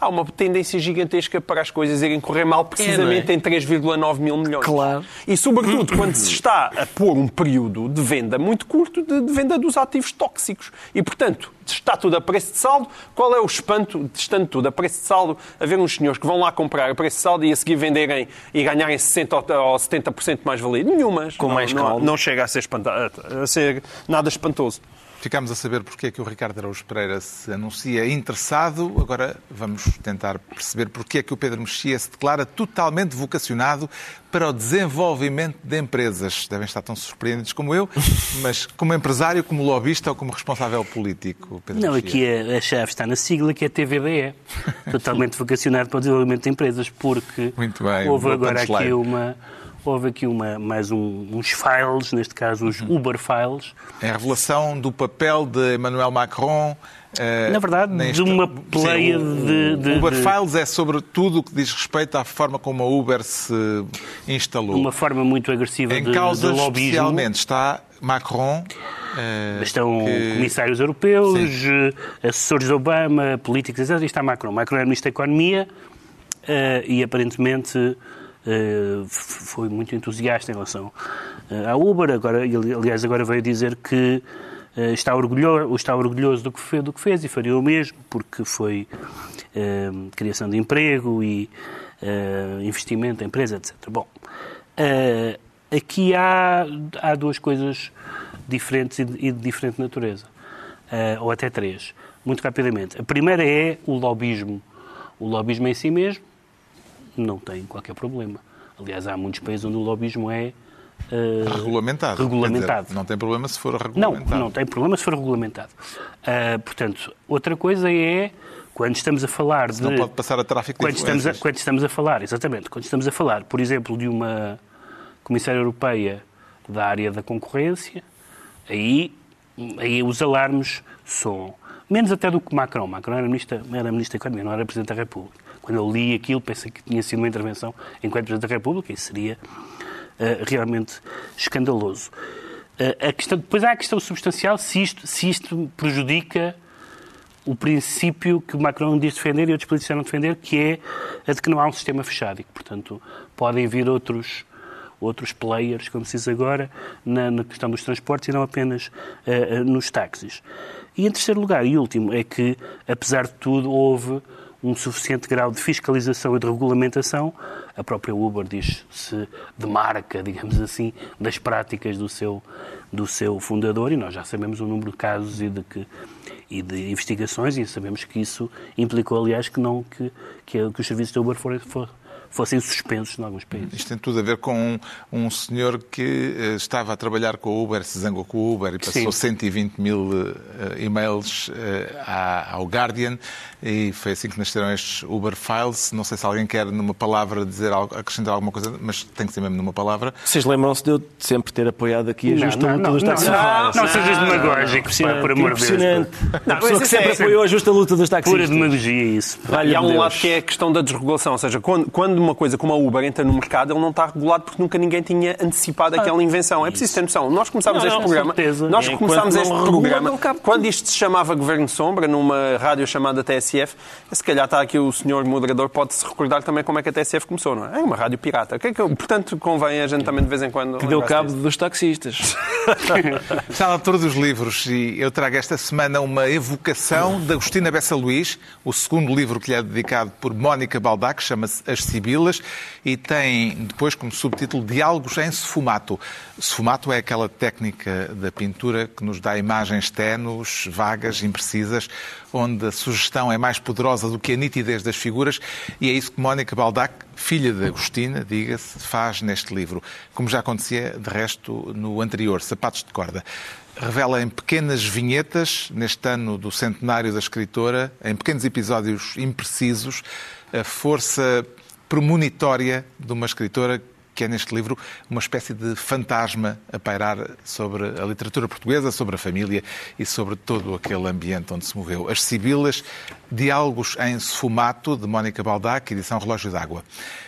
há uma tendência gigantesca para as coisas irem correr mal precisamente é, é? em 3,9 mil milhões. Claro. E, sobretudo, quando se está a pôr um período de venda muito curto de, de venda dos ativos tóxicos. E, portanto, está tudo a preço de saldo. Qual é o espanto de estando tudo a preço de saldo, haver uns senhores que vão lá comprar a preço de saldo e a seguir venderem e ganharem 60% ou 70% mais valia? Nenhumas. Com não, mais calma. Não, não chega a ser, espanta... a ser nada espantoso. Ficámos a saber porque é que o Ricardo Araújo Pereira se anuncia interessado. Agora vamos tentar perceber porque é que o Pedro Mexia se declara totalmente vocacionado para o desenvolvimento de empresas. Devem estar tão surpreendidos como eu, mas como empresário, como lobista ou como responsável político, Pedro Não, Mexia. aqui a, a chave está na sigla que é TVDE. totalmente vocacionado para o desenvolvimento de empresas, porque houve agora aqui uma houve aqui uma, mais um, uns files, neste caso os uhum. Uber files. É a revelação do papel de Emmanuel Macron. Uh, Na verdade, nesta... de uma pleia de, de. Uber de... Files é sobre tudo o que diz respeito à forma como a Uber se instalou. Uma forma muito agressiva em de, causa, de lobbyismo. especialmente está Macron. Uh, Estão que... comissários europeus, Sim. Eh, assessores de Obama, políticos, etc. E está Macron. Macron é ministro da Economia uh, e aparentemente eh, foi muito entusiasta em relação eh, à Uber. Agora, aliás, agora veio dizer que eh, está orgulhoso, está orgulhoso do que, fez, do que fez e faria o mesmo, porque foi criação de emprego e investimento em empresa, etc. Bom, aqui há, há duas coisas diferentes e de, diferente natureza, ou até três, muito rapidamente. A primeira é o lobismo. O lobismo em si mesmo, não tem qualquer problema. Aliás, há muitos países onde o lobismo é uh, regulamentado. regulamentado. Dizer, não tem problema se for regulamentado. Não, não tem problema se for regulamentado. Uh, portanto, outra coisa é quando estamos a falar se de. Não pode passar a tráfico quando de estamos a, Quando estamos a falar, exatamente, quando estamos a falar, por exemplo, de uma comissária europeia da área da concorrência, aí, aí os alarmes são menos até do que Macron. Macron era ministro, era ministro da Economia, não era Presidente da República. Quando eu li aquilo, pensei que tinha sido uma intervenção enquanto Presidente da República, e seria uh, realmente escandaloso. Uh, a questão, depois há a questão substancial se isto, se isto prejudica o princípio que o Macron diz defender e outros políticos disseram defender, que é a de que não há um sistema fechado e que, portanto, podem vir outros, outros players, como se diz agora, na, na questão dos transportes e não apenas uh, nos táxis. E, em terceiro lugar e último, é que, apesar de tudo, houve um suficiente grau de fiscalização e de regulamentação, a própria Uber diz-se demarca, digamos assim, das práticas do seu, do seu fundador e nós já sabemos o número de casos e de, que, e de investigações e sabemos que isso implicou, aliás, que, não, que, que, que os serviços da Uber foram, foram fossem suspensos em alguns países. Isto tem tudo a ver com um, um senhor que uh, estava a trabalhar com o Uber, se zangou com o Uber e passou Sim. 120 mil uh, e-mails uh, ao Guardian e foi assim que nasceram estes Uber Files. Não sei se alguém quer, numa palavra, dizer algo, acrescentar alguma coisa, mas tem que ser mesmo numa palavra. Vocês lembram-se de eu sempre ter apoiado aqui a justa luta dos taxistas? Não, não, sejas demagógico, por amor de Deus. Não, pessoa que sempre apoiou a justa luta dos taxistas. Pura demagogia isso. E há um lado que é a questão da desregulação, ou seja, quando, quando uma coisa como a Uber entra no mercado, ele não está regulado porque nunca ninguém tinha antecipado aquela invenção. É preciso ter noção. Nós começámos Não, este não, programa. certeza. Nós Enquanto começámos este regula, programa quando isto se chamava Governo Sombra, numa rádio chamada TSF. Se calhar está aqui o senhor moderador, pode-se recordar também como é que a TSF começou, não é? É uma rádio pirata. Que é que, portanto, convém a gente também de vez em quando. Que deu cabo disso. dos taxistas. Está na altura dos livros e eu trago esta semana uma evocação de Agostina Bessa Luís, o segundo livro que lhe é dedicado por Mónica Baldac, chama-se As Sibilas e tem depois como subtítulo Diálogos em Sfumato. Sfumato é aquela técnica da pintura que nos dá imagens ténues, vagas, imprecisas, onde a sugestão é mais poderosa do que a nitidez das figuras e é isso que Mónica Baldac, filha de Agostina, diga-se, faz neste livro, como já acontecia de resto no anterior, Sapatos de Corda. Revela em pequenas vinhetas, neste ano do centenário da escritora, em pequenos episódios imprecisos, a força premonitória de uma escritora que é neste livro uma espécie de fantasma a pairar sobre a literatura portuguesa, sobre a família e sobre todo aquele ambiente onde se moveu. As Sibilas, Diálogos em Sfumato, de Mónica Baldac, edição Relógio d'Água.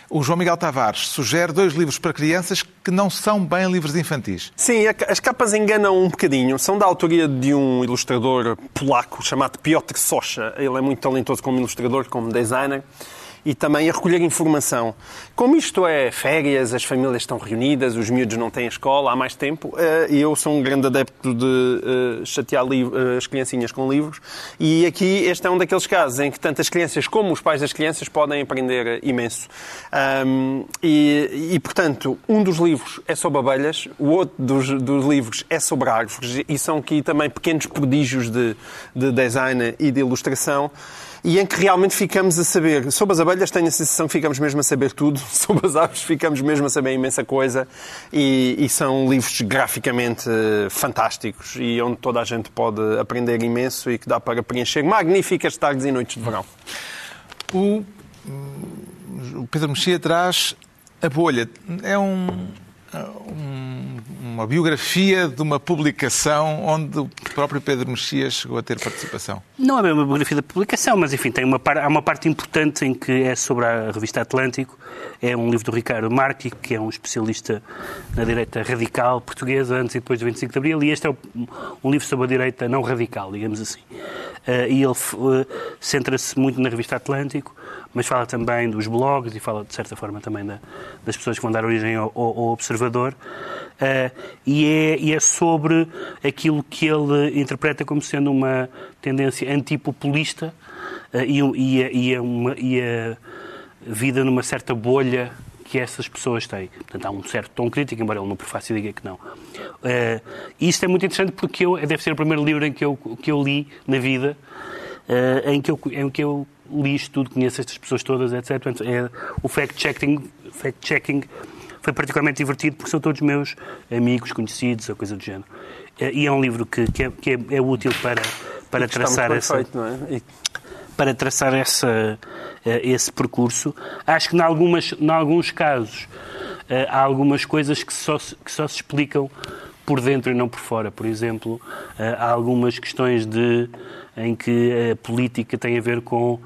O João Miguel Tavares sugere dois livros para crianças que não são bem livros infantis. Sim, as capas enganam um bocadinho. São da autoria de um ilustrador polaco chamado Piotr Socha. Ele é muito talentoso como ilustrador, como designer. E também a recolher informação. Como isto é férias, as famílias estão reunidas, os miúdos não têm escola há mais tempo, eh, e eu sou um grande adepto de eh, chatear eh, as criancinhas com livros. E aqui este é um daqueles casos em que tanto as crianças como os pais das crianças podem aprender imenso. E, e, portanto, um dos livros é sobre abelhas, o outro dos, dos livros é sobre árvores, e são aqui também pequenos prodígios de, de design e de ilustração. E em que realmente ficamos a saber. Sobre as abelhas tenho a sensação que ficamos mesmo a saber tudo. Sobre as aves ficamos mesmo a saber imensa coisa. E, e são livros graficamente eh, fantásticos e onde toda a gente pode aprender imenso e que dá para preencher magníficas tardes e noites de verão. O, o Pedro Mexia traz A Bolha. É um, um- uma biografia de uma publicação onde o próprio Pedro Mexia chegou a ter participação. Não é uma biografia da publicação, mas enfim, tem uma, há uma parte importante em que é sobre a revista Atlântico. É um livro do Ricardo Marchi, que é um especialista na direita radical portuguesa, antes e depois do 25 de Abril, e este é um, livro sobre a direita não radical, digamos assim. Eh, e ele eh, centra-se muito na revista Atlântico, mas fala também dos blogs e fala, de certa forma, também da- das pessoas que vão dar origem ao- ao Observador. Eh, e, é, e é sobre aquilo que ele interpreta como sendo uma tendência antipopulista eh, e, e, a- e, a uma, e a vida numa certa bolha que essas pessoas têm. Portanto, há um certo tom crítico, embora ele não preface e diga que não. E isto é muito interessante porque eu, deve ser o primeiro livro em que eu, que eu li na vida eh, em, que eu, em que eu li isto tudo, conheço estas pessoas todas, etc. Portanto, é, o fact-checking fact -checking foi particularmente divertido porque são todos meus amigos, conhecidos, ou coisa do género. Eh, E é um livro que, que, é, que é- é útil para, para traçar essa feito, não é? E- para traçar essa, eh, esse percurso. Acho que, em algumas, em alguns casos, eh, há algumas coisas que só, se- que só se explicam por dentro e não por fora. Por exemplo, há algumas questões de, em que a política tem a ver com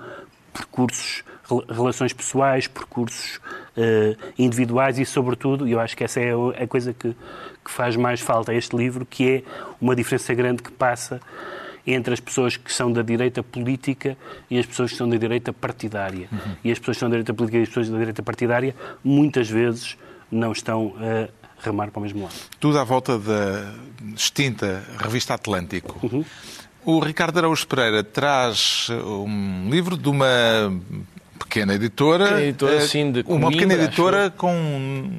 percursos, relações pessoais, percursos eh, individuais e, sobretudo, e eu acho que essa é a coisa que, que faz mais falta a este livro, que é uma diferença grande que passa entre as pessoas que são da direita política e as pessoas que são da direita partidária. E as pessoas que são da direita política e as pessoas da direita partidária muitas vezes não estão a remar para o mesmo lado. Tudo à volta da extinta revista Atlântico. Uhum. O Ricardo Araújo Pereira traz um livro de uma pequena editora. Pequena editora, eh, sim, de Uma Coimbra, pequena acho editora com.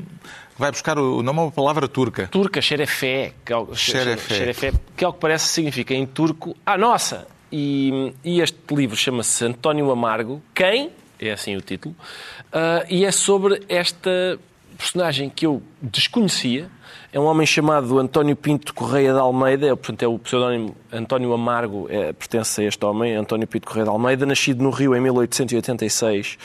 Vai buscar o nome a uma palavra turca. Turca, xerefé, é Xerefé. xerefé, que é o que parece significa em turco, ah, nossa! E, e este livro chama-se António Amargo. Quem? É assim o título. Ah, e é sobre esta personagem que eu desconhecia. É um homem chamado António Pinto Correia de Almeida, é, portanto é o pseudónimo António Amargo, é, pertence a este homem, António Pinto Correia de Almeida, nascido no Rio em 1886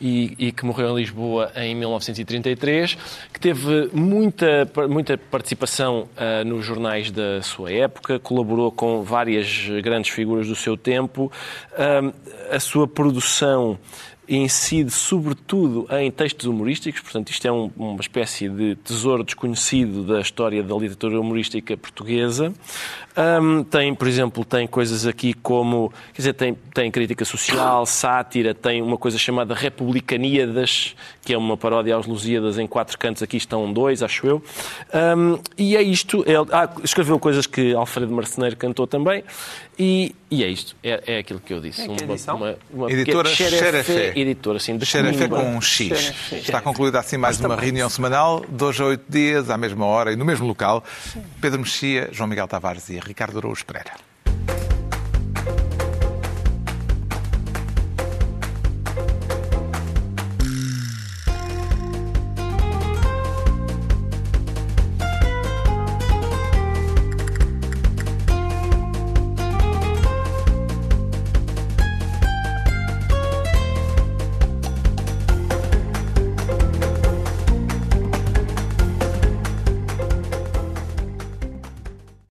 e, e que morreu em Lisboa em 1933, que teve muita, muita participação ah, nos jornais da sua época, colaborou com várias grandes figuras do seu tempo. Ah, a sua produção incide sobretudo em textos humorísticos, portanto, isto é um- uma espécie de tesouro desconhecido da história da literatura humorística portuguesa. Hum, tem, por exemplo, tem coisas aqui como, quer dizer, tem, tem crítica social, sátira, tem uma coisa chamada Republicaníadas, que é uma paródia aos Lusíadas em quatro cantos, aqui estão dois, acho eu. Hum, e é isto, ele ah, escreveu coisas que Alfredo Marceneiro cantou também, e, e é isto, é, é aquilo que eu disse. É que edição? uma, uma Editora pequena- Xerefé. Editora, assim, de Xerefé com um X. Está concluída assim mais uma reunião semanal, dois a oito dias, à mesma hora e no mesmo local. Pedro Mexia, João Miguel Tavares e Ricardo Araújo Pereira.